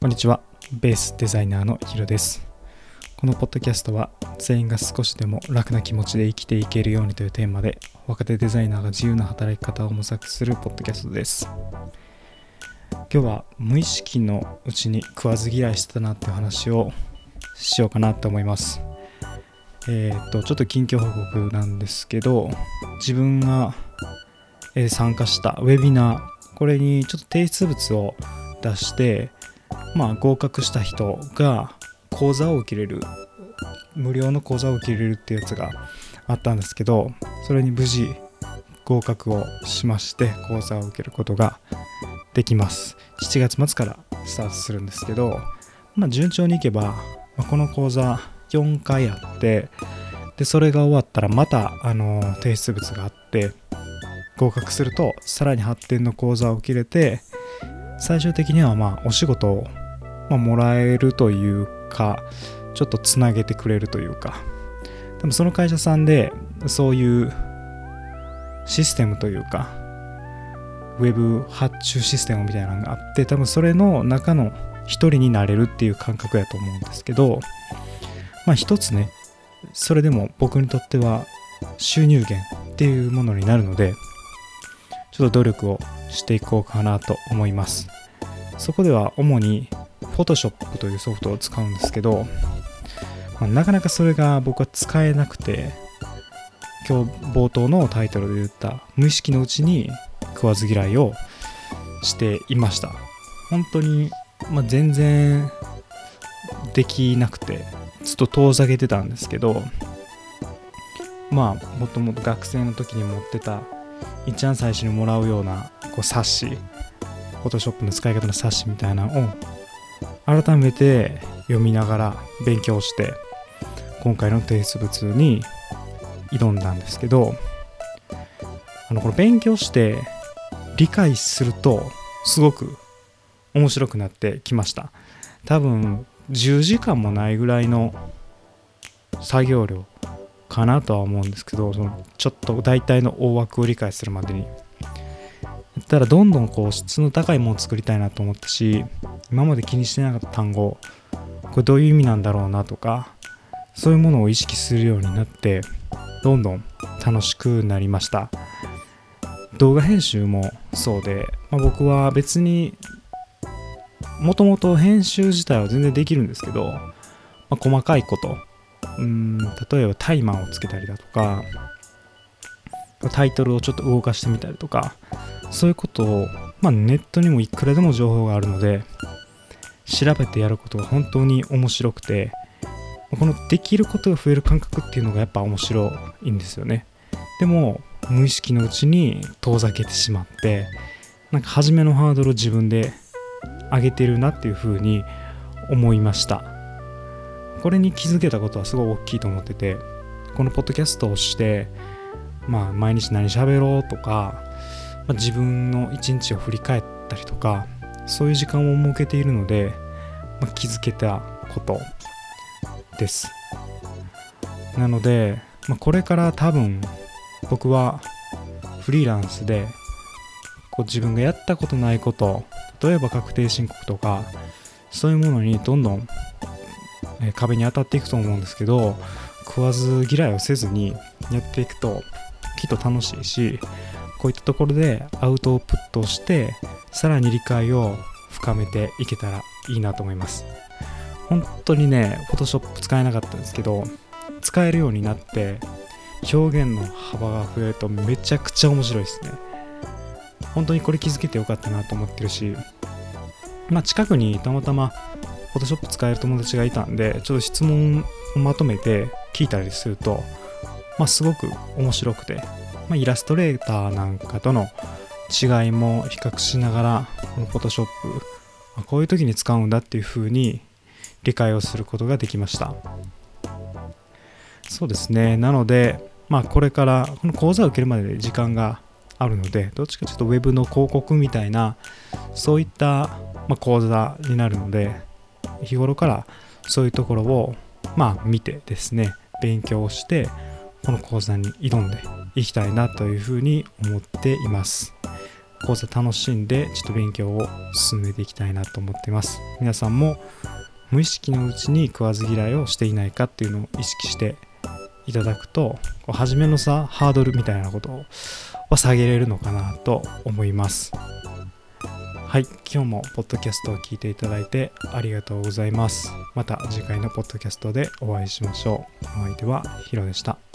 こんにちは。ベースデザイナーのヒロです。このポッドキャストは全員が少しでも楽な気持ちで生きていけるようにというテーマで若手デザイナーが自由な働き方を模索するポッドキャストです。今日は無意識のうちに食わず嫌いしてたなっていう話をしようかなと思います。えーっと、ちょっと近況報告なんですけど、自分が参加したウェビナー、これにちょっと提出物を出して、まあ、合格した人が講座を受けれる無料の講座を受けれるってやつがあったんですけどそれに無事合格をしまして講座を受けることができます。7月末からスタートするんですけど、まあ、順調にいけば、まこの講座4回あってでそれが終わったらまたあの提出物があって合格するとさらに発展の講座を受け入れて最終的にはまあお仕事を、まあ、もらえるというかちょっとつなげてくれるというか。多分その会社さんでそういうシステムというかウェブ発注システムみたいなのがあって多分それの中の一人になれるっていう感覚やと思うんですけどまあ一つねそれでも僕にとっては収入源っていうものになるのでちょっと努力をしていこうかなと思います。そこでは主に Photoshop というソフトを使うんですけど、まあなかなかそれが僕は使えなくて今日冒頭のタイトルで言った無意識のうちに食わず嫌いをしていました。本当に、まあ、全然できなくてずっと遠ざけてたんですけどまあもともと学生の時に持ってた一番最初にもらうようなこう冊子 Photoshop の使い方の冊子みたいなのを改めて読みながら勉強して今回の提出物に挑んだんですけどあのこの勉強して理解するとすごく面白くなってきました。多分10時間もないぐらいの作業量かなとは思うんですけどそのちょっと大体の大枠を理解するまでにったらどんどんこう質の高いものを作りたいなと思ったし今まで気にしてなかった単語これどういう意味なんだろうなとかそういうものを意識するようになってどんどん楽しくなりました。動画編集もそうで、まあ、僕は別にもともと編集自体は全然できるんですけど、まあ、細かいことうん例えばタイマーをつけたりだとかタイトルをちょっと動かしてみたりとかそういうことを、まあ、ネットにもいくらでも情報があるので調べてやることが本当に面白くてこのできることが増える感覚っていうのがやっぱ面白いんですよね。でも無意識のうちに遠ざけてしまってなんか初めのハードルを自分で上げてるなっていうふうに思いました。これに気づけたことはすごい大きいと思っててこのポッドキャストをしてまあ毎日何喋ろうとか、まあ、自分の一日を振り返ったりとかそういう時間を設けているので、まあ、気づけたことです。なので、まあ、これから多分僕はフリーランスでこう自分がやったことないこと例えば確定申告とかそういうものにどんどん壁に当たっていくと思うんですけど食わず嫌いをせずにやっていくときっと楽しいしこういったところでアウトプットしてさらに理解を深めていけたらいいなと思います。本当にね Photoshop 使えなかったんですけど使えるようになって表現の幅が増えるとめちゃくちゃ面白いですね。本当にこれ気づけてよかったなと思ってるしまあ近くにたまたま Photoshop 使える友達がいたんでちょっと質問をまとめて聞いたりするとまあすごく面白くて、まあ、イラストレーターなんかとの違いも比較しながらこの Photoshop こういう時に使うんだっていう風に理解をすることができました。そうですね。なのでまあこれからこの講座を受けるまでで時間があるのでどっちかちょっと Web の広告みたいなそういった、ま、講座になるので日頃からそういうところをまあ見てですね勉強をしてこの講座に挑んでいきたいなというふうに思っています。講座楽しんでちょっと勉強を進めていきたいなと思っています。皆さんも無意識のうちに食わず嫌いをしていないかっていうのを意識していただくとこう初めのさハードルみたいなことは下げれるのかなと思います。はい今日もポッドキャストを聞いていただいてありがとうございます。また次回のポッドキャストでお会いしましょう。お相手はヒロでした。